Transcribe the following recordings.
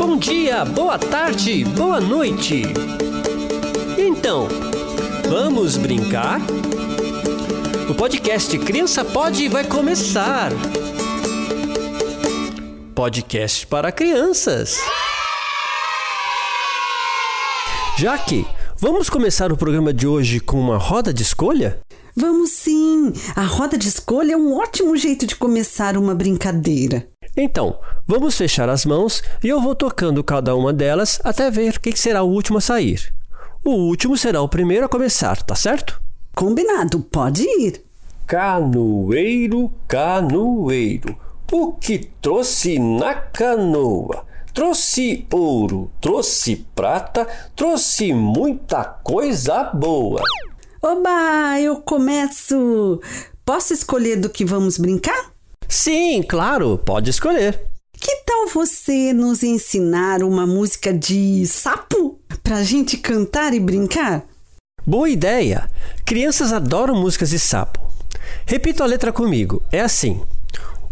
Bom dia, boa tarde, boa noite. Então, vamos brincar? O podcast Criança Pode vai começar. Podcast para crianças. Jaque, vamos começar o programa de hoje com uma roda de escolha? Vamos sim! A roda de escolha é um ótimo jeito de começar uma brincadeira. Então, vamos fechar as mãos e eu vou tocando cada uma delas até ver quem será o último a sair. O último será o primeiro a começar, tá certo? Combinado, pode ir. Canoeiro, canoeiro, o que trouxe na canoa? Trouxe ouro, trouxe prata, trouxe muita coisa boa. Oba, eu começo! Posso escolher do que vamos brincar? Sim, claro, pode escolher. Que tal você nos ensinar uma música de sapo pra gente cantar e brincar? Boa ideia! Crianças adoram músicas de sapo. Repita a letra comigo. É assim: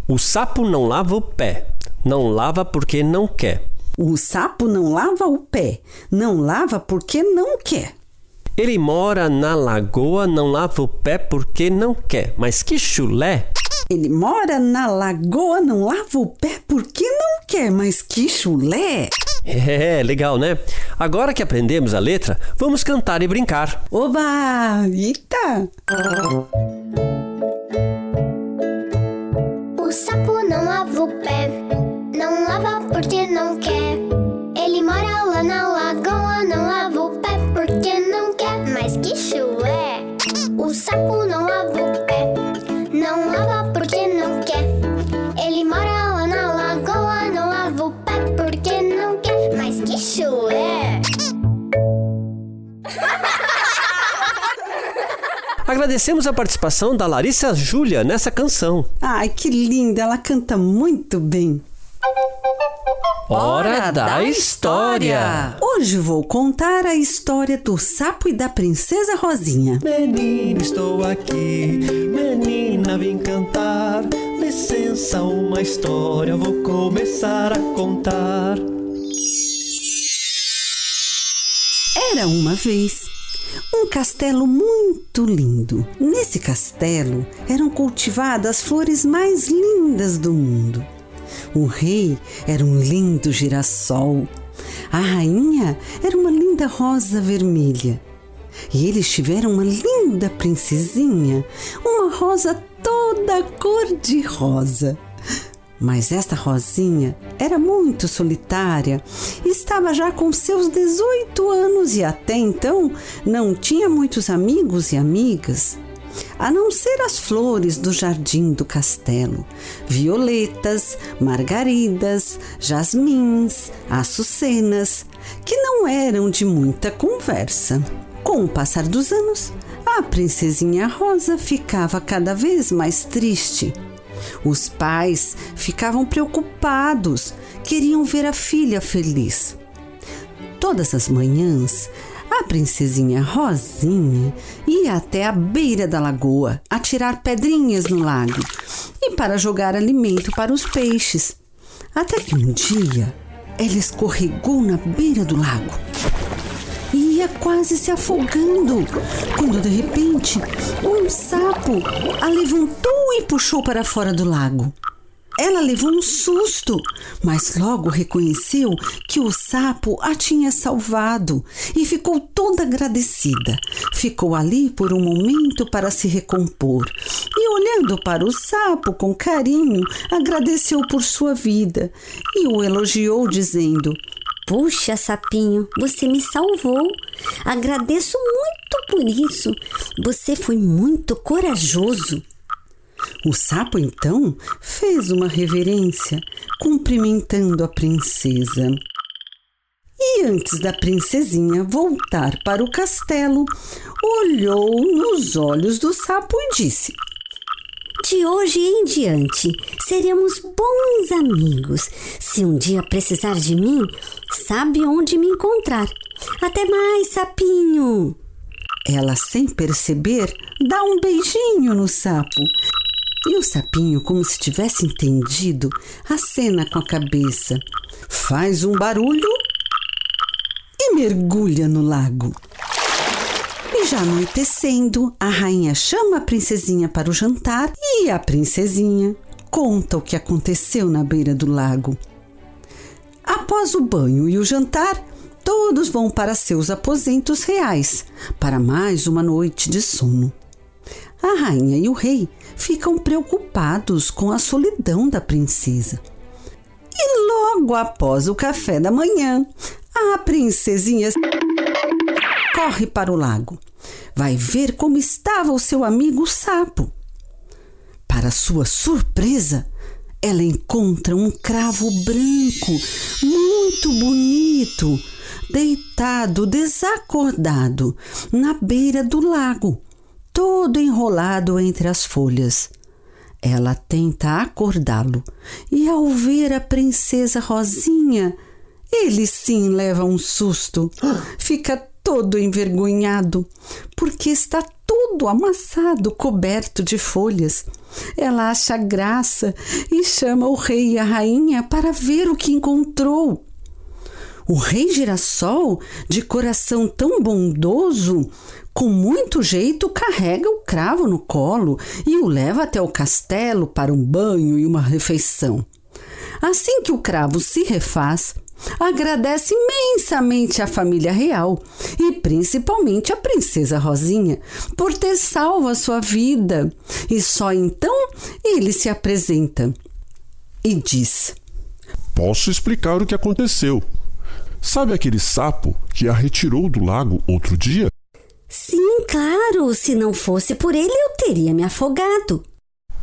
O sapo não lava o pé, não lava porque não quer. O sapo não lava o pé, não lava porque não quer. Ele mora na lagoa, não lava o pé porque não quer. Mas que chulé! Ele mora na lagoa, não lava o pé porque não quer, mas que chulé! É, legal, né? Agora que aprendemos a letra, vamos cantar e brincar. Oba! Eita! O sapo não lava o pé, não lava porque não quer. Ele mora lá na lagoa, não lava o pé porque não quer. Mas que chulé! O sapo não Agradecemos a participação da Larissa Júlia nessa canção. Ai, que linda! Ela canta muito bem. Hora da história! Hoje vou contar a história do sapo e da princesa Rosinha. Menina, estou aqui. Menina, vim cantar. Licença, uma história vou começar a contar. Era uma vez um castelo muito lindo. Nesse castelo eram cultivadas as flores mais lindas do mundo. O rei era um lindo girassol. A rainha era uma linda rosa vermelha. E eles tiveram uma linda princesinha, uma rosa toda cor de rosa. Mas esta Rosinha era muito solitária estava já com seus 18 anos e até então não tinha muitos amigos e amigas. A não ser as flores do jardim do castelo, violetas, margaridas, jasmins, açucenas, que não eram de muita conversa. Com o passar dos anos, a princesinha Rosa ficava cada vez mais triste. Os pais ficavam preocupados, queriam ver a filha feliz. Todas as manhãs, a princesinha Rosinha ia até a beira da lagoa atirar pedrinhas no lago e para jogar alimento para os peixes. Até que um dia ela escorregou na beira do lago ia quase se afogando, quando de repente um sapo a levantou e puxou para fora do lago. Ela levou um susto, mas logo reconheceu que o sapo a tinha salvado e ficou toda agradecida. Ficou ali por um momento para se recompor e, olhando para o sapo com carinho, agradeceu por sua vida e o elogiou, dizendo: Puxa, sapinho, você me salvou. Agradeço muito por isso. Você foi muito corajoso. O sapo então fez uma reverência, cumprimentando a princesa. E antes da princesinha voltar para o castelo, olhou nos olhos do sapo e disse: De hoje em diante, seremos bons amigos. Se um dia precisar de mim, sabe onde me encontrar. Até mais, sapinho! Ela, sem perceber, dá um beijinho no sapo. E o sapinho, como se tivesse entendido, acena com a cabeça. faz um barulho e mergulha no lago. E já anoitecendo, a rainha chama a princesinha para o jantar e a princesinha conta o que aconteceu na beira do lago. Após o banho e o jantar, todos vão para seus aposentos reais para mais uma noite de sono. A rainha e o rei ficam preocupados com a solidão da princesa. E logo após o café da manhã, a princesinha corre para o lago. Vai ver como estava o seu amigo sapo. Para sua surpresa, ela encontra um cravo branco, muito bonito, deitado desacordado na beira do lago, todo enrolado entre as folhas. Ela tenta acordá-lo e, ao ver a princesa Rosinha, ele sim leva um susto. Fica todo envergonhado, porque está todo amassado, coberto de folhas. Ela acha graça e chama o rei e a rainha para ver o que encontrou. O rei girassol, de coração tão bondoso, com muito jeito carrega o cravo no colo e o leva até o castelo para um banho e uma refeição. Assim que o cravo se refaz, agradece imensamente à família real e principalmente à princesa Rosinha por ter salvo a sua vida. E só então ele se apresenta e diz: Posso explicar o que aconteceu. Sabe aquele sapo que a retirou do lago outro dia? Sim, claro. Se não fosse por ele, eu teria me afogado.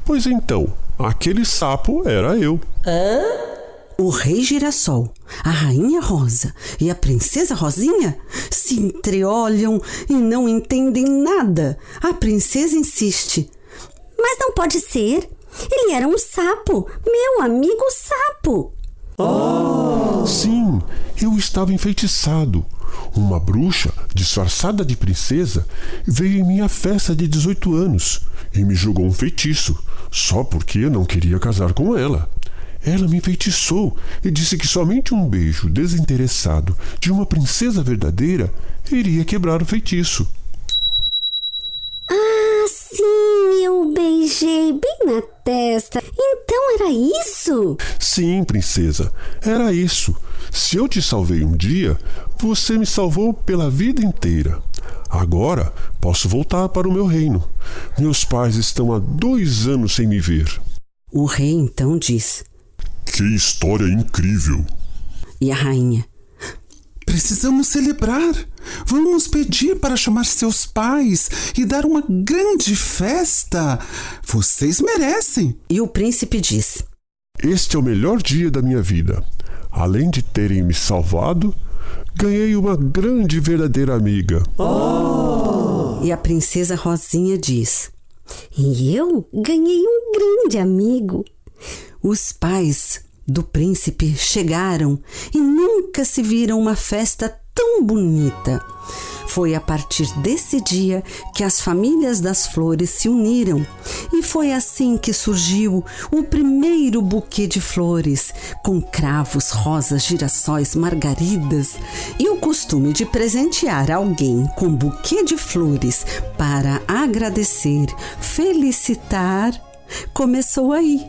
Pois então, aquele sapo era eu. Hã? O rei girassol, a rainha rosa e a princesa Rosinha se entreolham e não entendem nada. A princesa insiste. Mas não pode ser. Ele era um sapo, meu amigo sapo. Oh! Sim, eu estava enfeitiçado. Uma bruxa, disfarçada de princesa, veio em minha festa de 18 anos e me jogou um feitiço, só porque eu não queria casar com ela. Ela me enfeitiçou e disse que somente um beijo desinteressado de uma princesa verdadeira iria quebrar o feitiço. Ah, sim, eu beijei bem na testa. Então era isso? Sim, princesa, era isso. Se eu te salvei um dia, você me salvou pela vida inteira. Agora posso voltar para o meu reino. Meus pais estão há dois anos sem me ver. O rei então diz: que história incrível! E a rainha? Precisamos celebrar. Vamos pedir para chamar seus pais e dar uma grande festa. Vocês merecem. E o príncipe diz: Este é o melhor dia da minha vida. Além de terem me salvado, ganhei uma grande e verdadeira amiga. Oh! E a princesa Rosinha diz: E eu ganhei um grande amigo. Os pais do príncipe chegaram e nunca se viram uma festa tão bonita. Foi a partir desse dia que as famílias das flores se uniram e foi assim que surgiu o primeiro buquê de flores, com cravos, rosas, girassóis, margaridas. E o costume de presentear alguém com buquê de flores para agradecer, felicitar, começou aí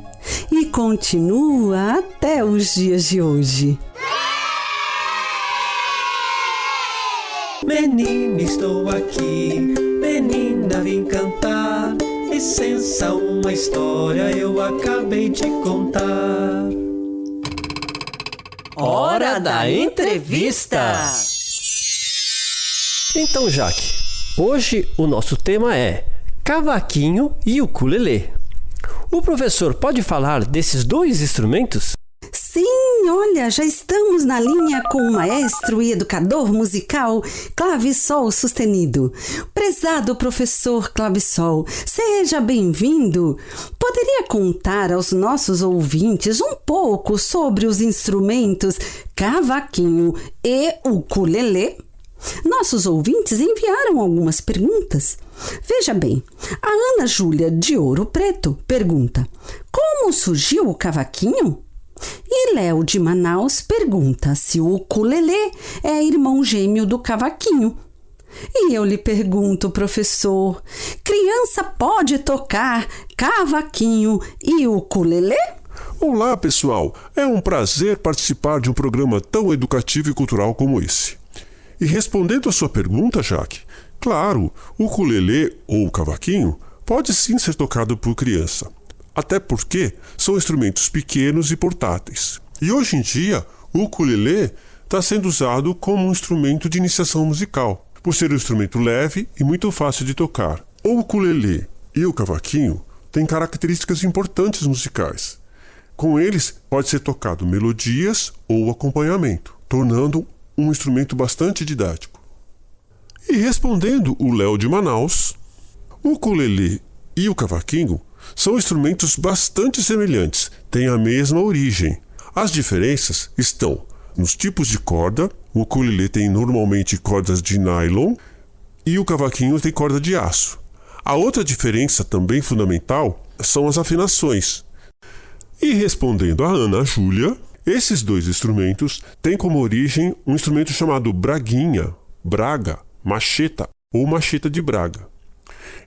e continua até os dias de hoje. Menina, estou aqui, menina, vim cantar. Licença, uma história eu acabei de contar. Hora da entrevista! Então, Jaque, hoje o nosso tema é cavaquinho e ukulele. O professor pode falar desses dois instrumentos? Sim, olha, já estamos na linha com o maestro e educador musical Clavissol Sustenido. Prezado professor Clavissol, seja bem-vindo. Poderia contar aos nossos ouvintes um pouco sobre os instrumentos cavaquinho e ukulele? Nossos ouvintes enviaram algumas perguntas. Veja bem, a Ana Júlia de Ouro Preto pergunta: Como surgiu o cavaquinho? E Léo de Manaus pergunta se o ukulele é irmão gêmeo do cavaquinho. E eu lhe pergunto, professor, criança pode tocar cavaquinho e ukulele? Olá, pessoal! É um prazer participar de um programa tão educativo e cultural como esse. E respondendo a sua pergunta, Jaque, claro, o ukulele ou o cavaquinho pode sim ser tocado por criança, até porque são instrumentos pequenos e portáteis. E hoje em dia, o ukulele está sendo usado como um instrumento de iniciação musical, por ser um instrumento leve e muito fácil de tocar. O ukulele e o cavaquinho têm características importantes musicais. Com eles, pode ser tocado melodias ou acompanhamento, tornando um instrumento bastante didático. E respondendo o Léo de Manaus, o ukulele e o cavaquinho são instrumentos bastante semelhantes, têm a mesma origem. As diferenças estão nos tipos de corda. O ukulele tem normalmente cordas de nylon e o cavaquinho tem corda de aço. A outra diferença também fundamental são as afinações. E respondendo a Ana Júlia, esses dois instrumentos têm como origem um instrumento chamado braguinha, braga, macheta ou macheta de braga.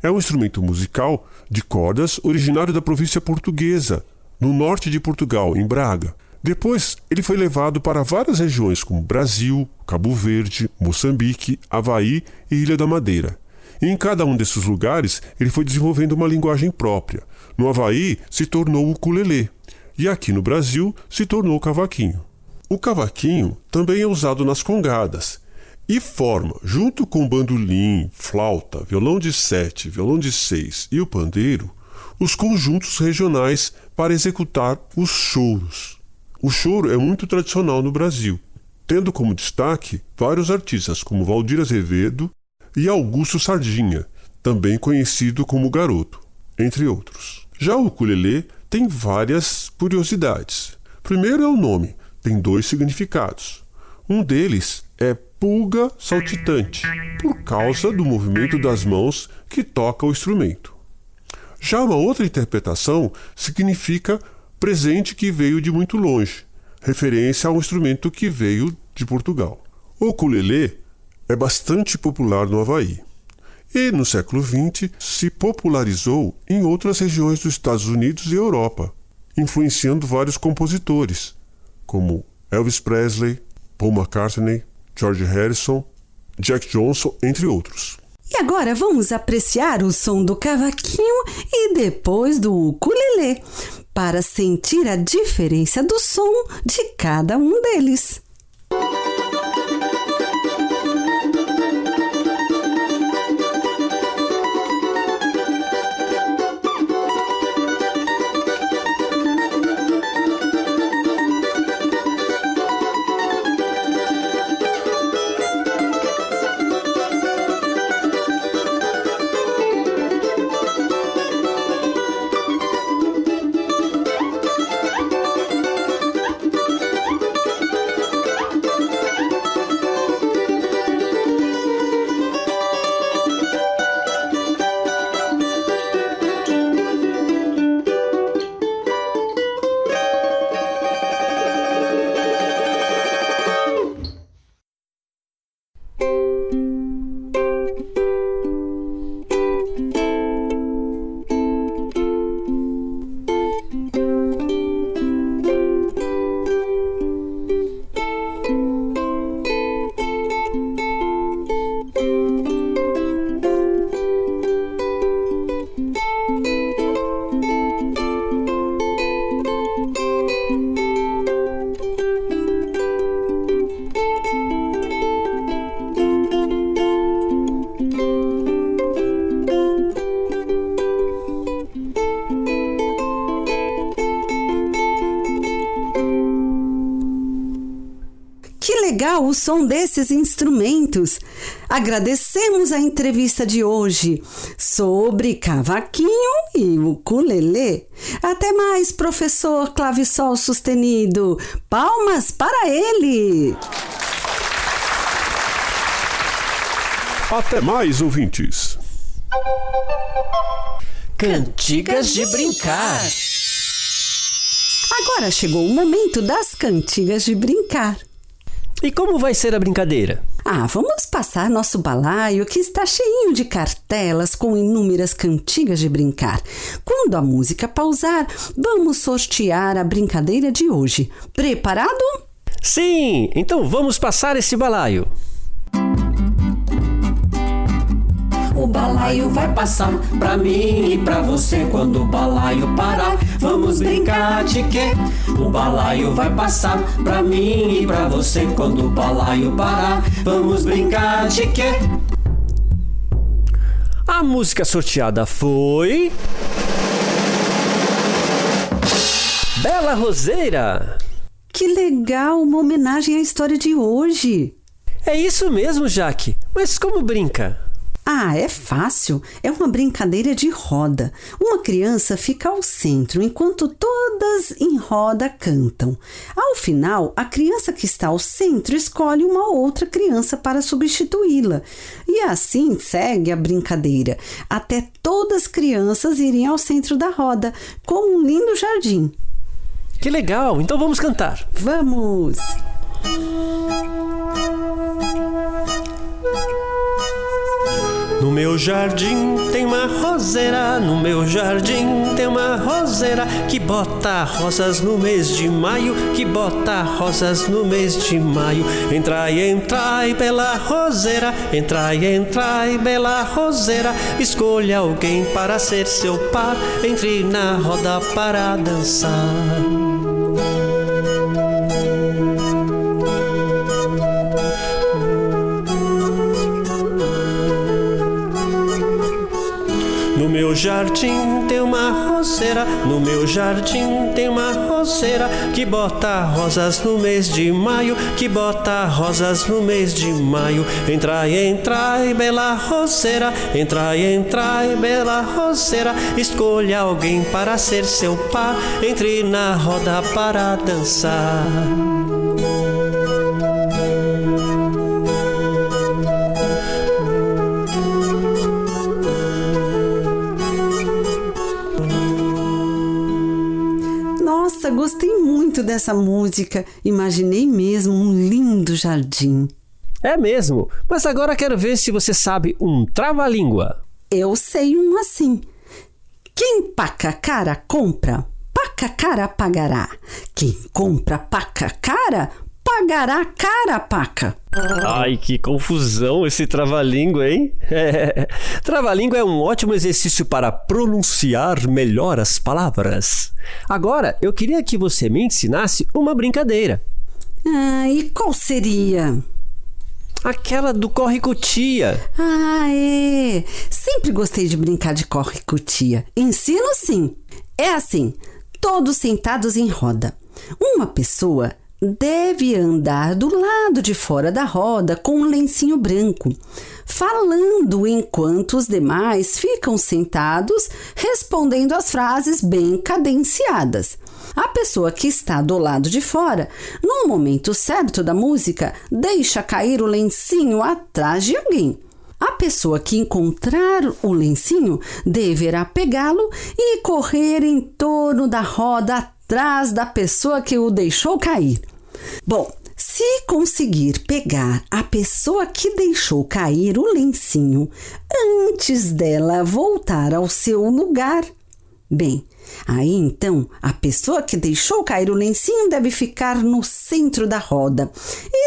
É um instrumento musical de cordas originário da província portuguesa, no norte de Portugal, em Braga. Depois, ele foi levado para várias regiões como Brasil, Cabo Verde, Moçambique, Havaí e Ilha da Madeira. E em cada um desses lugares, ele foi desenvolvendo uma linguagem própria. No Havaí, se tornou o ukulele e aqui no Brasil se tornou o cavaquinho. O cavaquinho também é usado nas congadas e forma, junto com bandolim, flauta, violão de sete, violão de seis e o pandeiro, os conjuntos regionais para executar os choros. O choro é muito tradicional no Brasil, tendo como destaque vários artistas como Valdir Azevedo e Augusto Sardinha, também conhecido como Garoto, entre outros. Já o ukulele tem várias curiosidades. Primeiro é o nome, tem dois significados. Um deles é pulga saltitante, por causa do movimento das mãos que toca o instrumento. Já uma outra interpretação significa presente que veio de muito longe, referência a um instrumento que veio de Portugal. O ukulele é bastante popular no Havaí e, no século XX, se popularizou em outras regiões dos Estados Unidos e Europa, influenciando vários compositores, como Elvis Presley, Paul McCartney, George Harrison, Jack Johnson, entre outros. E agora vamos apreciar o som do cavaquinho e depois do ukulele, para sentir a diferença do som de cada um deles. Legal o som desses instrumentos. Agradecemos a entrevista de hoje sobre cavaquinho e ukulele. Até mais, professor Clavissol Sustenido. Palmas para ele! Até mais, ouvintes. Cantigas de brincar. Agora chegou o momento das cantigas de brincar. E como vai ser a brincadeira? Ah, vamos passar nosso balaio que está cheinho de cartelas com inúmeras cantigas de brincar. Quando a música pausar, vamos sortear a brincadeira de hoje. Preparado? Sim, então vamos passar esse balaio. O balaio vai passar pra mim e pra você quando o balaio parar. Vamos brincar de quê? O balaio vai passar pra mim e pra você quando o balaio parar. Vamos brincar de quê? A música sorteada foi. Bela Roseira! Que legal, uma homenagem à história de hoje. É isso mesmo, Jaque. Mas como brinca? Ah, é fácil. É uma brincadeira de roda. Uma criança fica ao centro enquanto todas em roda cantam. Ao final, a criança que está ao centro escolhe uma outra criança para substituí-la. E assim segue a brincadeira, até todas as crianças irem ao centro da roda, como um lindo jardim. Que legal! Então vamos cantar. Vamos! No meu jardim tem uma roseira, no meu jardim tem uma roseira que bota rosas no mês de maio, que bota rosas no mês de maio. Entrai, entrai, bela roseira, entrai, entrai, bela roseira. Escolha alguém para ser seu par, entre na roda para dançar. Meu jardim tem uma roseira, no meu jardim tem uma roseira que bota rosas no mês de maio, que bota rosas no mês de maio. Entrai, entrai, bela roseira, entrai, entrai, bela roseira. Escolha alguém para ser seu par, entre na roda para dançar. Muito dessa música. Imaginei mesmo um lindo jardim. É mesmo, mas agora quero ver se você sabe um trava-língua. Eu sei um assim. Quem paca cara compra, paca cara pagará. Quem compra paca cara, pagará cara paca. Ai, que confusão esse trava-língua, hein? É. Trava-língua é um ótimo exercício para pronunciar melhor as palavras. Agora, eu queria que você me ensinasse uma brincadeira. Ah, e qual seria? Aquela do corre com tia. Ah, é. Sempre gostei de brincar de corre com tia. Ensino sim. É assim, todos sentados em roda. Uma pessoa deve andar do lado de fora da roda com um lencinho branco, falando enquanto os demais ficam sentados respondendo as frases bem cadenciadas. A pessoa que está do lado de fora, no momento certo da música, deixa cair o lencinho atrás de alguém. A pessoa que encontrar o lencinho deverá pegá-lo e correr em torno da roda atrás da pessoa que o deixou cair. Bom, se conseguir pegar a pessoa que deixou cair o lencinho antes dela voltar ao seu lugar, bem, aí então a pessoa que deixou cair o lencinho deve ficar no centro da roda,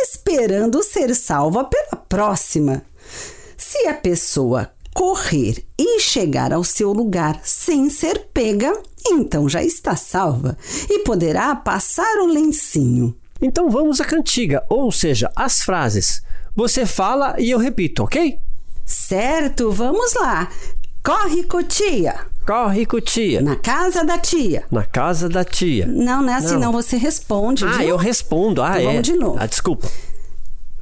esperando ser salva pela próxima. Se a pessoa correr e chegar ao seu lugar sem ser pega, então já está salva e poderá passar o lencinho. Então vamos à cantiga, ou seja, as frases. Você fala e eu repito, ok? Certo, vamos lá. Corre com tia. Corre com tia. Na casa da tia. Na casa da tia. Não, não é assim, Não. não. Você responde. Ah, viu? eu respondo. Ah, Então é. vamos de novo. Ah, desculpa.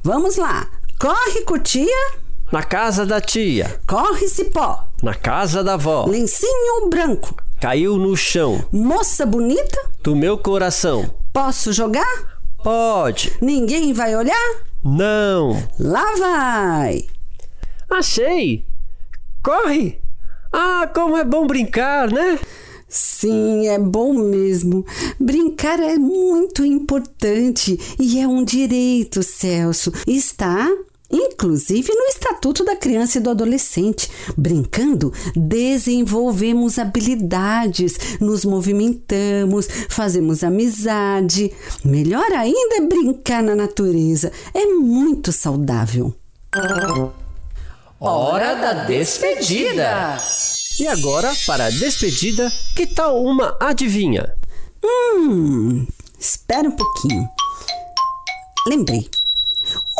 Vamos lá. Corre com tia. Na casa da tia. Corre cipó. Na casa da avó. Lencinho branco. Caiu no chão. Moça bonita. Do meu coração. Posso jogar? Pode. Ninguém vai olhar? Não. Lá vai. Achei. Corre. Ah, como é bom brincar, né? Sim, é bom mesmo. Brincar é muito importante e é um direito, Celso. Está inclusive no Estatuto da Criança e do Adolescente. Brincando, desenvolvemos habilidades, nos movimentamos, fazemos amizade. Melhor ainda é brincar na natureza. É muito saudável. Hora da despedida! E agora, para a despedida, que tal uma adivinha? Hum, espera um pouquinho. Lembrei.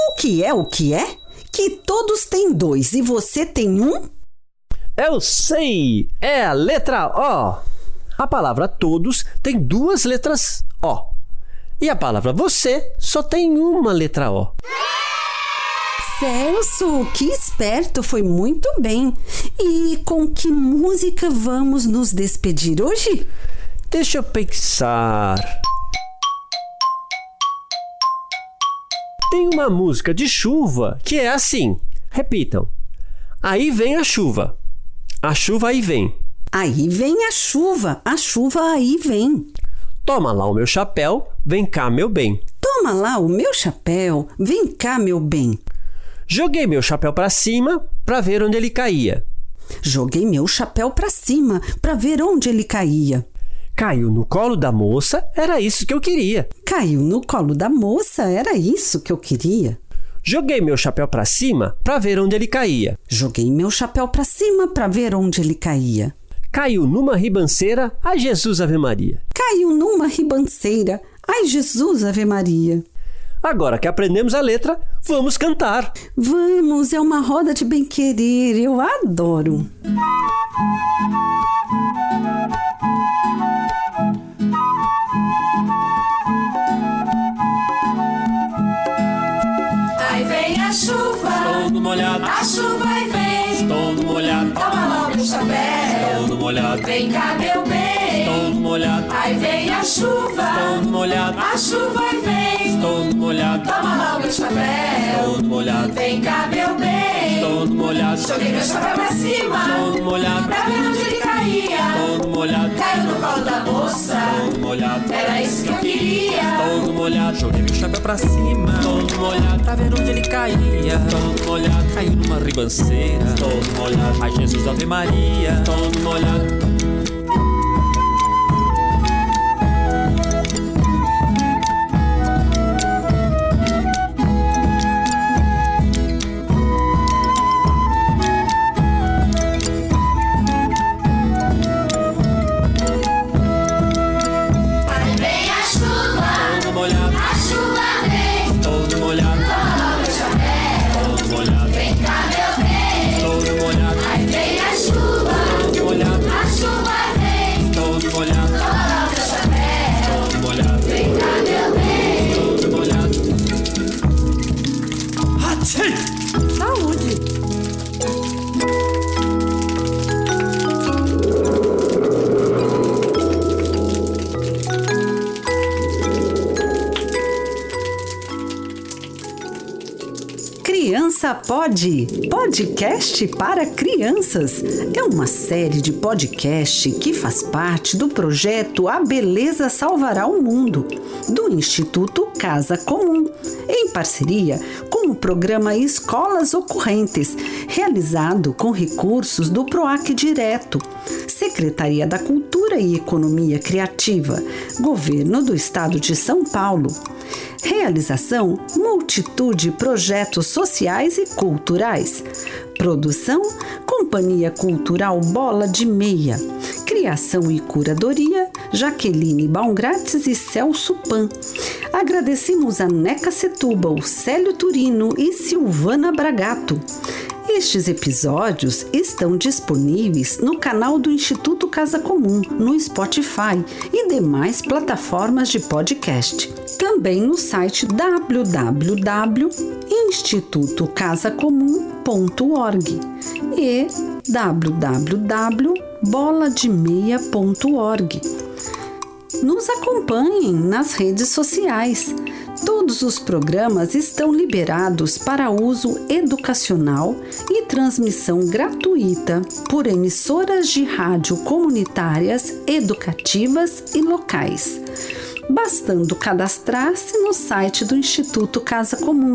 O que é o que é? Que todos têm dois e você tem um? Eu sei! É a letra O. A palavra todos tem duas letras O. E a palavra você só tem uma letra O. Celso, que esperto, foi muito bem. E com que música vamos nos despedir hoje? Deixa eu pensar. Tem uma música de chuva que é assim. Repitam. Aí vem a chuva. A chuva aí vem. Aí vem a chuva, a chuva aí vem. Toma lá o meu chapéu, vem cá, meu bem. Toma lá o meu chapéu, vem cá, meu bem. Joguei meu chapéu para cima para ver onde ele caía. Joguei meu chapéu para cima para ver onde ele caía. Caiu no colo da moça, era isso que eu queria. Caiu no colo da moça, era isso que eu queria. Joguei meu chapéu para cima para ver onde ele caía. Joguei meu chapéu para cima para ver onde ele caía. Caiu numa ribanceira, ai Jesus Ave Maria. Caiu numa ribanceira, ai Jesus Ave Maria. Agora que aprendemos a letra, vamos cantar. Vamos, é uma roda de bem-querer, eu adoro. Aí molhado, a chuva aí vem. todo molhado, Toma logo o chapéu, todo molhado, vem cá meu bem. todo molhado, Aí vem a chuva, todo molhado, a chuva aí chapéu, todo molhado, vem cá meu bem. todo molhado, Joguei meu chapéu pra cima, todo molhado, pra ver onde ele caía. todo molhado, Caiu no colo da moça, todo molhado. era isso que eu queria. Todo molhado, joguei meu chapéu pra cima. Todo molhado, pra ver onde ele caía. Todo molhado, caiu numa ribanceira. Todo molhado, ai Jesus Ave Maria. Todo molhado. Pode, podcast para crianças. É uma série de podcast que faz parte do projeto A Beleza Salvará o Mundo, do Instituto Casa Comum, em parceria o programa Escolas Ocorrentes, realizado com recursos do PROAC Direto, Secretaria da Cultura e Economia Criativa, Governo do Estado de São Paulo. Realização: multitude de projetos sociais e culturais. Produção: Companhia Cultural Bola de Meia. Criação e curadoria: Jaqueline Baumgrates e Celso Pan. Agradecemos a Neca Setúbal, Célio Turino e Silvana Bragato. Estes episódios estão disponíveis no canal do Instituto Casa Comum, no Spotify e demais plataformas de podcast. Também no site www.institutocasacomum.org e www.bolademeia.org. Nos acompanhem nas redes sociais Todos os programas estão liberados para uso educacional e transmissão gratuita por emissoras de rádio comunitárias, educativas e locais, bastando cadastrar-se no site do Instituto Casa Comum.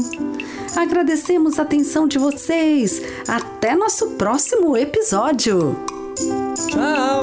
Agradecemos a atenção de vocês. Até nosso próximo episódio. Tchau,